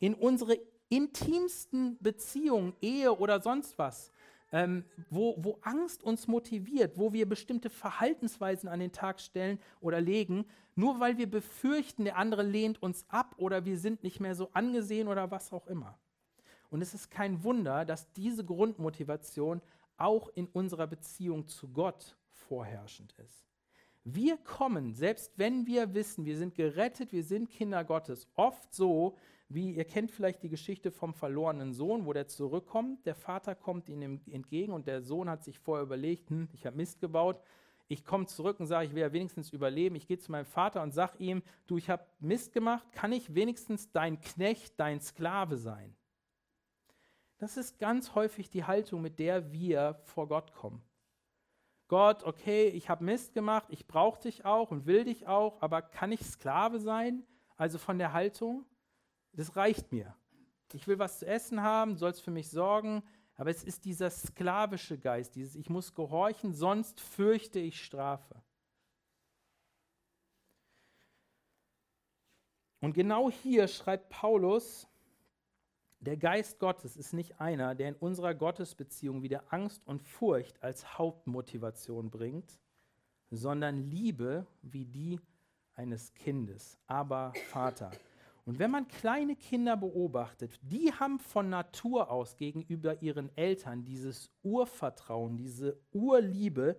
In unsere intimsten Beziehungen, Ehe oder sonst was ähm, wo, wo Angst uns motiviert, wo wir bestimmte Verhaltensweisen an den Tag stellen oder legen, nur weil wir befürchten, der andere lehnt uns ab oder wir sind nicht mehr so angesehen oder was auch immer. Und es ist kein Wunder, dass diese Grundmotivation auch in unserer Beziehung zu Gott vorherrschend ist. Wir kommen, selbst wenn wir wissen, wir sind gerettet, wir sind Kinder Gottes, oft so, wie ihr kennt vielleicht die Geschichte vom verlorenen Sohn, wo der zurückkommt, der Vater kommt ihm entgegen und der Sohn hat sich vorher überlegt, hm, ich habe Mist gebaut, ich komme zurück und sage, ich will ja wenigstens überleben. Ich gehe zu meinem Vater und sage ihm, du, ich habe Mist gemacht, kann ich wenigstens dein Knecht, dein Sklave sein? Das ist ganz häufig die Haltung, mit der wir vor Gott kommen. Gott, okay, ich habe Mist gemacht, ich brauche dich auch und will dich auch, aber kann ich Sklave sein? Also von der Haltung? Das reicht mir. Ich will was zu essen haben, sollst für mich sorgen, aber es ist dieser sklavische Geist, dieses Ich muss gehorchen, sonst fürchte ich Strafe. Und genau hier schreibt Paulus, der Geist Gottes ist nicht einer, der in unserer Gottesbeziehung wieder Angst und Furcht als Hauptmotivation bringt, sondern Liebe wie die eines Kindes. Aber Vater. Und wenn man kleine Kinder beobachtet, die haben von Natur aus gegenüber ihren Eltern dieses Urvertrauen, diese Urliebe,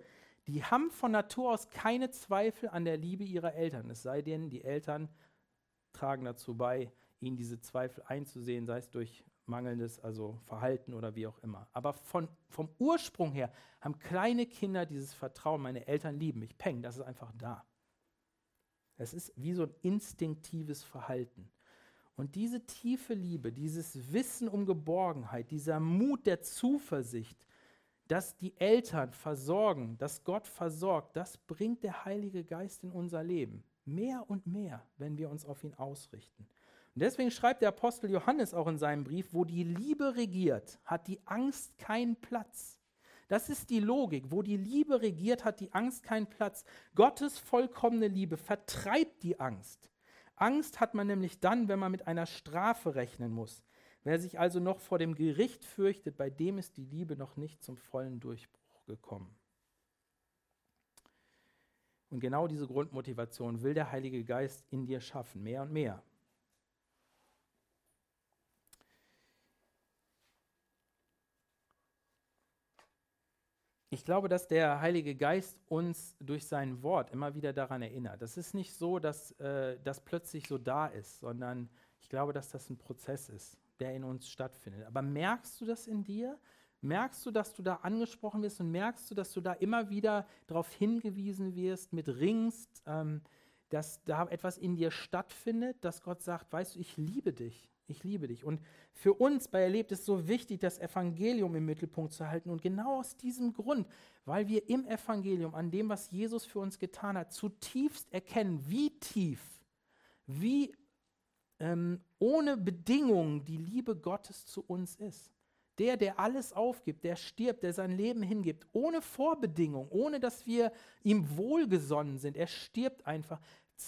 die haben von Natur aus keine Zweifel an der Liebe ihrer Eltern, es sei denn, die Eltern tragen dazu bei, ihnen diese Zweifel einzusehen, sei es durch mangelndes also Verhalten oder wie auch immer. Aber von, vom Ursprung her haben kleine Kinder dieses Vertrauen, meine Eltern lieben mich, peng, das ist einfach da. Es ist wie so ein instinktives Verhalten. Und diese tiefe Liebe, dieses Wissen um Geborgenheit, dieser Mut der Zuversicht, dass die Eltern versorgen, dass Gott versorgt, das bringt der Heilige Geist in unser Leben. Mehr und mehr, wenn wir uns auf ihn ausrichten. Und deswegen schreibt der Apostel Johannes auch in seinem Brief, wo die Liebe regiert, hat die Angst keinen Platz. Das ist die Logik. Wo die Liebe regiert, hat die Angst keinen Platz. Gottes vollkommene Liebe vertreibt die Angst. Angst hat man nämlich dann, wenn man mit einer Strafe rechnen muss. Wer sich also noch vor dem Gericht fürchtet, bei dem ist die Liebe noch nicht zum vollen Durchbruch gekommen. Und genau diese Grundmotivation will der Heilige Geist in dir schaffen, mehr und mehr. Ich glaube, dass der Heilige Geist uns durch sein Wort immer wieder daran erinnert. Das ist nicht so, dass äh, das plötzlich so da ist, sondern ich glaube, dass das ein Prozess ist, der in uns stattfindet. Aber merkst du das in dir? Merkst du, dass du da angesprochen wirst und merkst du, dass du da immer wieder darauf hingewiesen wirst, mit ringst, ähm, dass da etwas in dir stattfindet, dass Gott sagt, weißt du, ich liebe dich. Ich liebe dich. Und für uns bei Erlebt ist so wichtig, das Evangelium im Mittelpunkt zu halten. Und genau aus diesem Grund, weil wir im Evangelium, an dem, was Jesus für uns getan hat, zutiefst erkennen, wie tief, wie ähm, ohne Bedingungen die Liebe Gottes zu uns ist. Der, der alles aufgibt, der stirbt, der sein Leben hingibt, ohne Vorbedingung, ohne dass wir ihm wohlgesonnen sind. Er stirbt einfach,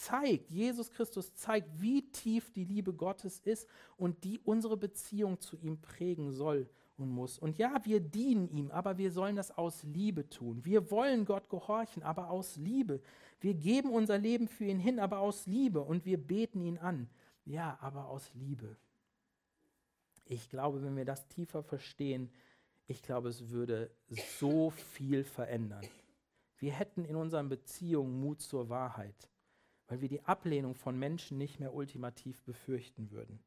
zeigt, Jesus Christus zeigt, wie tief die Liebe Gottes ist und die unsere Beziehung zu ihm prägen soll und muss. Und ja, wir dienen ihm, aber wir sollen das aus Liebe tun. Wir wollen Gott gehorchen, aber aus Liebe. Wir geben unser Leben für ihn hin, aber aus Liebe. Und wir beten ihn an. Ja, aber aus Liebe. Ich glaube, wenn wir das tiefer verstehen, ich glaube, es würde so viel verändern. Wir hätten in unseren Beziehungen Mut zur Wahrheit, weil wir die Ablehnung von Menschen nicht mehr ultimativ befürchten würden.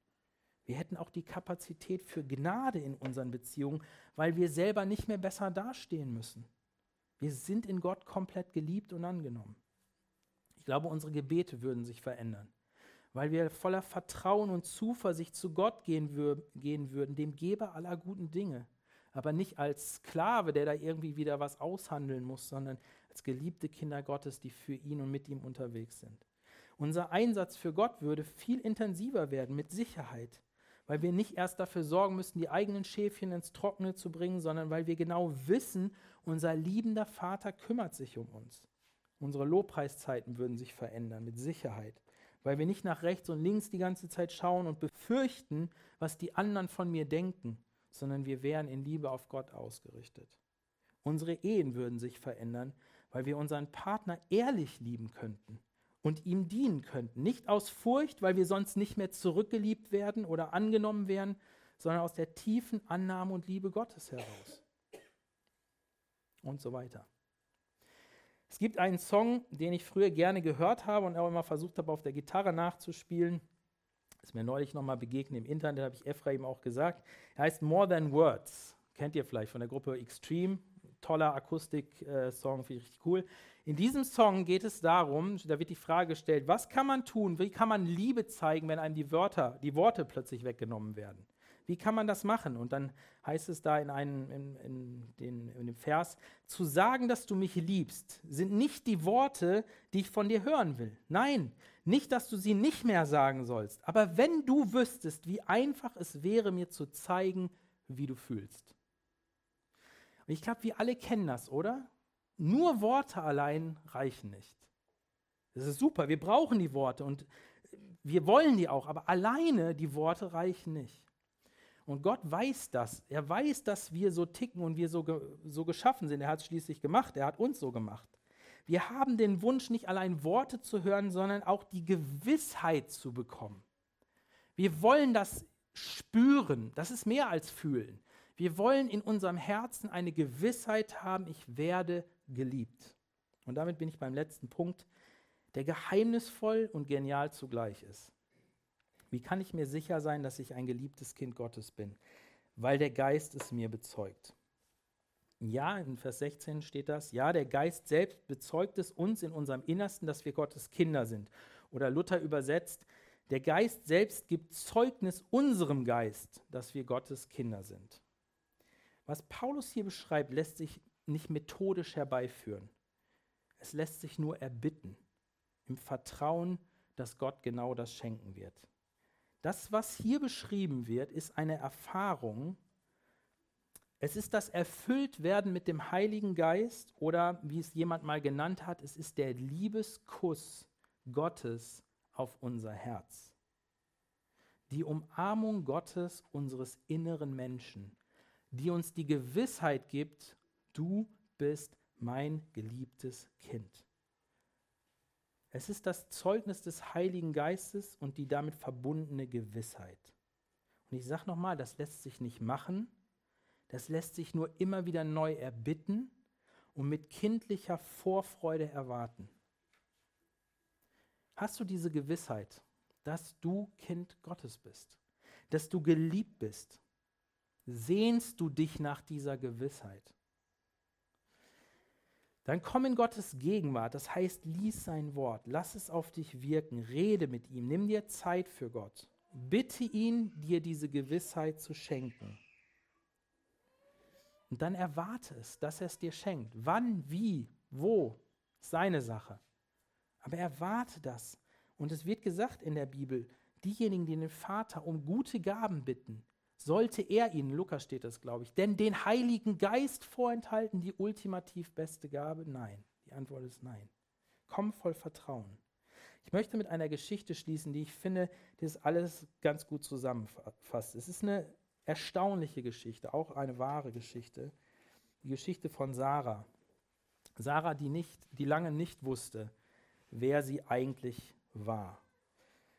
Wir hätten auch die Kapazität für Gnade in unseren Beziehungen, weil wir selber nicht mehr besser dastehen müssen. Wir sind in Gott komplett geliebt und angenommen. Ich glaube, unsere Gebete würden sich verändern weil wir voller Vertrauen und Zuversicht zu Gott gehen, wür gehen würden, dem Geber aller guten Dinge. Aber nicht als Sklave, der da irgendwie wieder was aushandeln muss, sondern als geliebte Kinder Gottes, die für ihn und mit ihm unterwegs sind. Unser Einsatz für Gott würde viel intensiver werden, mit Sicherheit, weil wir nicht erst dafür sorgen müssten, die eigenen Schäfchen ins Trockene zu bringen, sondern weil wir genau wissen, unser liebender Vater kümmert sich um uns. Unsere Lobpreiszeiten würden sich verändern, mit Sicherheit weil wir nicht nach rechts und links die ganze Zeit schauen und befürchten, was die anderen von mir denken, sondern wir wären in Liebe auf Gott ausgerichtet. Unsere Ehen würden sich verändern, weil wir unseren Partner ehrlich lieben könnten und ihm dienen könnten. Nicht aus Furcht, weil wir sonst nicht mehr zurückgeliebt werden oder angenommen werden, sondern aus der tiefen Annahme und Liebe Gottes heraus. Und so weiter. Es gibt einen Song, den ich früher gerne gehört habe und auch immer versucht habe, auf der Gitarre nachzuspielen. Ist mir neulich nochmal begegnet im Internet, habe ich Ephraim auch gesagt. Er heißt More Than Words. Kennt ihr vielleicht von der Gruppe Extreme. Toller Akustik-Song, finde ich richtig cool. In diesem Song geht es darum, da wird die Frage gestellt, was kann man tun, wie kann man Liebe zeigen, wenn einem die Wörter, die Worte plötzlich weggenommen werden? Wie kann man das machen? Und dann heißt es da in, einem, in, in, den, in dem Vers, zu sagen, dass du mich liebst, sind nicht die Worte, die ich von dir hören will. Nein, nicht, dass du sie nicht mehr sagen sollst. Aber wenn du wüsstest, wie einfach es wäre, mir zu zeigen, wie du fühlst. Und ich glaube, wir alle kennen das, oder? Nur Worte allein reichen nicht. Das ist super, wir brauchen die Worte und wir wollen die auch, aber alleine die Worte reichen nicht. Und Gott weiß das. Er weiß, dass wir so ticken und wir so, ge so geschaffen sind. Er hat es schließlich gemacht. Er hat uns so gemacht. Wir haben den Wunsch, nicht allein Worte zu hören, sondern auch die Gewissheit zu bekommen. Wir wollen das spüren. Das ist mehr als fühlen. Wir wollen in unserem Herzen eine Gewissheit haben, ich werde geliebt. Und damit bin ich beim letzten Punkt, der geheimnisvoll und genial zugleich ist. Wie kann ich mir sicher sein, dass ich ein geliebtes Kind Gottes bin? Weil der Geist es mir bezeugt. Ja, in Vers 16 steht das. Ja, der Geist selbst bezeugt es uns in unserem Innersten, dass wir Gottes Kinder sind. Oder Luther übersetzt, der Geist selbst gibt Zeugnis unserem Geist, dass wir Gottes Kinder sind. Was Paulus hier beschreibt, lässt sich nicht methodisch herbeiführen. Es lässt sich nur erbitten, im Vertrauen, dass Gott genau das schenken wird. Das, was hier beschrieben wird, ist eine Erfahrung. Es ist das Erfülltwerden mit dem Heiligen Geist oder wie es jemand mal genannt hat, es ist der Liebeskuss Gottes auf unser Herz. Die Umarmung Gottes unseres inneren Menschen, die uns die Gewissheit gibt, du bist mein geliebtes Kind. Es ist das Zeugnis des Heiligen Geistes und die damit verbundene Gewissheit. Und ich sage nochmal, das lässt sich nicht machen, das lässt sich nur immer wieder neu erbitten und mit kindlicher Vorfreude erwarten. Hast du diese Gewissheit, dass du Kind Gottes bist, dass du geliebt bist? Sehnst du dich nach dieser Gewissheit? Dann komm in Gottes Gegenwart, das heißt, lies sein Wort, lass es auf dich wirken, rede mit ihm, nimm dir Zeit für Gott Bitte ihn, dir diese Gewissheit zu schenken. Und dann erwarte es, dass er es dir schenkt. Wann, wie, wo, seine Sache. Aber erwarte das. Und es wird gesagt in der Bibel, diejenigen, die den Vater um gute Gaben bitten, sollte er ihnen, Lukas steht das, glaube ich, denn den Heiligen Geist vorenthalten, die ultimativ beste Gabe? Nein. Die Antwort ist nein. Komm voll Vertrauen. Ich möchte mit einer Geschichte schließen, die ich finde, das alles ganz gut zusammenfasst. Es ist eine erstaunliche Geschichte, auch eine wahre Geschichte. Die Geschichte von Sarah. Sarah, die, nicht, die lange nicht wusste, wer sie eigentlich war.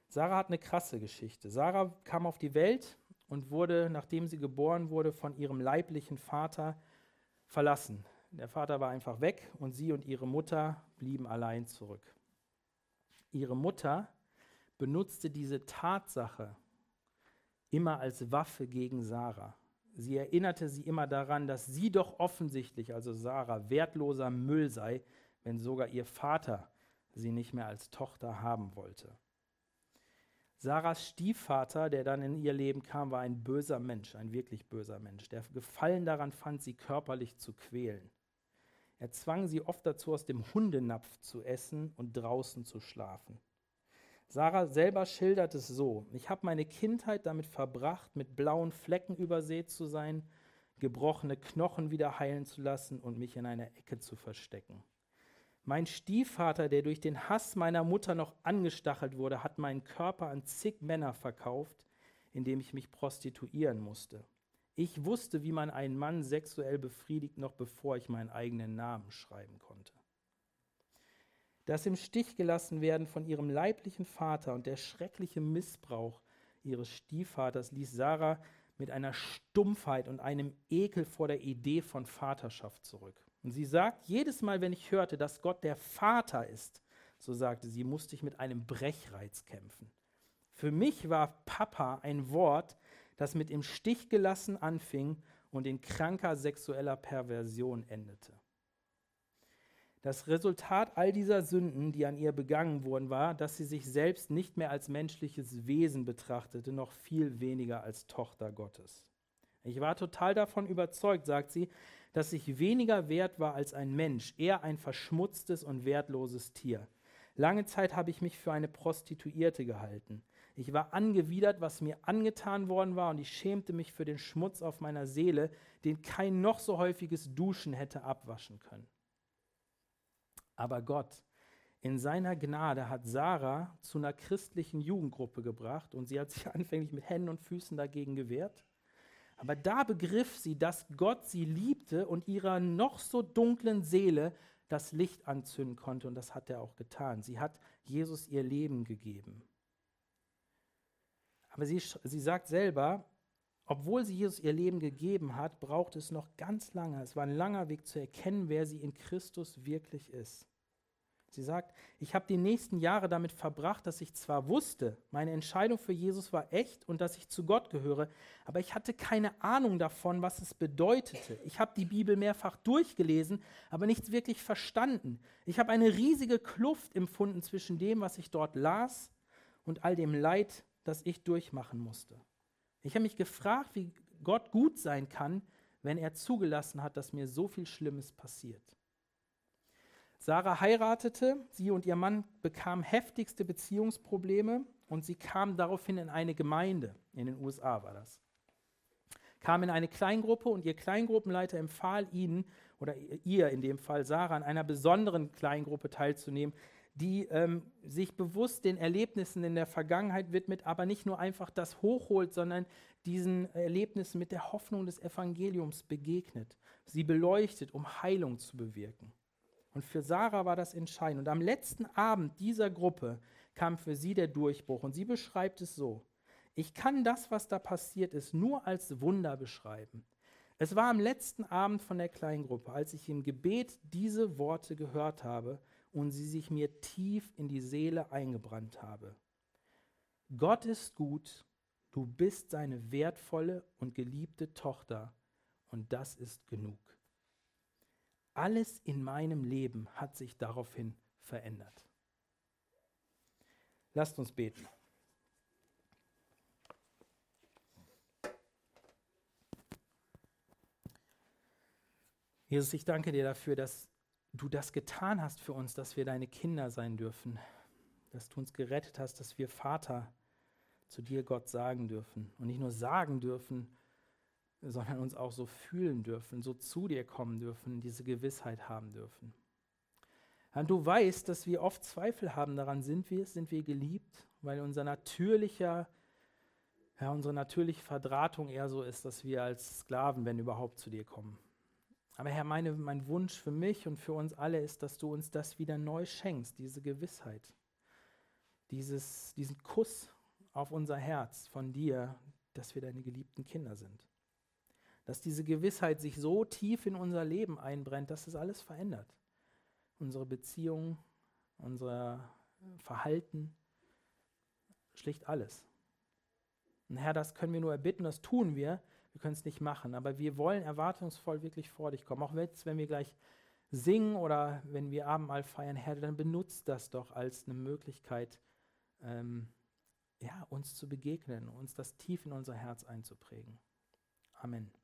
Sarah hat eine krasse Geschichte. Sarah kam auf die Welt und wurde, nachdem sie geboren wurde, von ihrem leiblichen Vater verlassen. Der Vater war einfach weg und sie und ihre Mutter blieben allein zurück. Ihre Mutter benutzte diese Tatsache immer als Waffe gegen Sarah. Sie erinnerte sie immer daran, dass sie doch offensichtlich, also Sarah, wertloser Müll sei, wenn sogar ihr Vater sie nicht mehr als Tochter haben wollte. Sarahs Stiefvater, der dann in ihr Leben kam, war ein böser Mensch, ein wirklich böser Mensch, der Gefallen daran fand, sie körperlich zu quälen. Er zwang sie oft dazu, aus dem Hundenapf zu essen und draußen zu schlafen. Sarah selber schildert es so: Ich habe meine Kindheit damit verbracht, mit blauen Flecken übersät zu sein, gebrochene Knochen wieder heilen zu lassen und mich in einer Ecke zu verstecken. Mein Stiefvater, der durch den Hass meiner Mutter noch angestachelt wurde, hat meinen Körper an zig Männer verkauft, indem ich mich prostituieren musste. Ich wusste, wie man einen Mann sexuell befriedigt, noch bevor ich meinen eigenen Namen schreiben konnte. Das im Stich gelassen werden von ihrem leiblichen Vater und der schreckliche Missbrauch ihres Stiefvaters ließ Sarah mit einer Stumpfheit und einem Ekel vor der Idee von Vaterschaft zurück. Und sie sagt, jedes Mal, wenn ich hörte, dass Gott der Vater ist, so sagte sie, musste ich mit einem Brechreiz kämpfen. Für mich war Papa ein Wort, das mit im Stich gelassen anfing und in kranker sexueller Perversion endete. Das Resultat all dieser Sünden, die an ihr begangen wurden, war, dass sie sich selbst nicht mehr als menschliches Wesen betrachtete, noch viel weniger als Tochter Gottes. Ich war total davon überzeugt, sagt sie, dass ich weniger wert war als ein Mensch, eher ein verschmutztes und wertloses Tier. Lange Zeit habe ich mich für eine Prostituierte gehalten. Ich war angewidert, was mir angetan worden war, und ich schämte mich für den Schmutz auf meiner Seele, den kein noch so häufiges Duschen hätte abwaschen können. Aber Gott, in seiner Gnade hat Sarah zu einer christlichen Jugendgruppe gebracht und sie hat sich anfänglich mit Händen und Füßen dagegen gewehrt. Aber da begriff sie, dass Gott sie liebte und ihrer noch so dunklen Seele das Licht anzünden konnte. Und das hat er auch getan. Sie hat Jesus ihr Leben gegeben. Aber sie, sie sagt selber, obwohl sie Jesus ihr Leben gegeben hat, braucht es noch ganz lange. Es war ein langer Weg zu erkennen, wer sie in Christus wirklich ist. Sie sagt, ich habe die nächsten Jahre damit verbracht, dass ich zwar wusste, meine Entscheidung für Jesus war echt und dass ich zu Gott gehöre, aber ich hatte keine Ahnung davon, was es bedeutete. Ich habe die Bibel mehrfach durchgelesen, aber nichts wirklich verstanden. Ich habe eine riesige Kluft empfunden zwischen dem, was ich dort las und all dem Leid, das ich durchmachen musste. Ich habe mich gefragt, wie Gott gut sein kann, wenn er zugelassen hat, dass mir so viel Schlimmes passiert. Sarah heiratete, sie und ihr Mann bekamen heftigste Beziehungsprobleme und sie kam daraufhin in eine Gemeinde, in den USA war das. Kam in eine Kleingruppe und ihr Kleingruppenleiter empfahl ihnen, oder ihr in dem Fall Sarah, an einer besonderen Kleingruppe teilzunehmen, die ähm, sich bewusst den Erlebnissen in der Vergangenheit widmet, aber nicht nur einfach das hochholt, sondern diesen Erlebnissen mit der Hoffnung des Evangeliums begegnet, sie beleuchtet, um Heilung zu bewirken. Und für Sarah war das entscheidend. Und am letzten Abend dieser Gruppe kam für sie der Durchbruch. Und sie beschreibt es so. Ich kann das, was da passiert ist, nur als Wunder beschreiben. Es war am letzten Abend von der Kleingruppe, als ich im Gebet diese Worte gehört habe und sie sich mir tief in die Seele eingebrannt habe. Gott ist gut, du bist seine wertvolle und geliebte Tochter und das ist genug. Alles in meinem Leben hat sich daraufhin verändert. Lasst uns beten. Jesus, ich danke dir dafür, dass du das getan hast für uns, dass wir deine Kinder sein dürfen, dass du uns gerettet hast, dass wir Vater zu dir, Gott, sagen dürfen. Und nicht nur sagen dürfen, sondern uns auch so fühlen dürfen, so zu dir kommen dürfen, diese Gewissheit haben dürfen. Und du weißt, dass wir oft Zweifel haben daran, sind wir, sind wir geliebt, weil unser natürlicher, ja, unsere natürliche Verdrahtung eher so ist, dass wir als Sklaven, wenn überhaupt, zu dir kommen. Aber Herr, meine, mein Wunsch für mich und für uns alle ist, dass du uns das wieder neu schenkst, diese Gewissheit, dieses, diesen Kuss auf unser Herz von dir, dass wir deine geliebten Kinder sind. Dass diese Gewissheit sich so tief in unser Leben einbrennt, dass es alles verändert. Unsere Beziehung, unser Verhalten, schlicht alles. Und Herr, das können wir nur erbitten, das tun wir, wir können es nicht machen, aber wir wollen erwartungsvoll wirklich vor dich kommen. Auch jetzt, wenn wir gleich singen oder wenn wir Abendmahl feiern, Herr, dann benutzt das doch als eine Möglichkeit, ähm, ja, uns zu begegnen, uns das tief in unser Herz einzuprägen. Amen.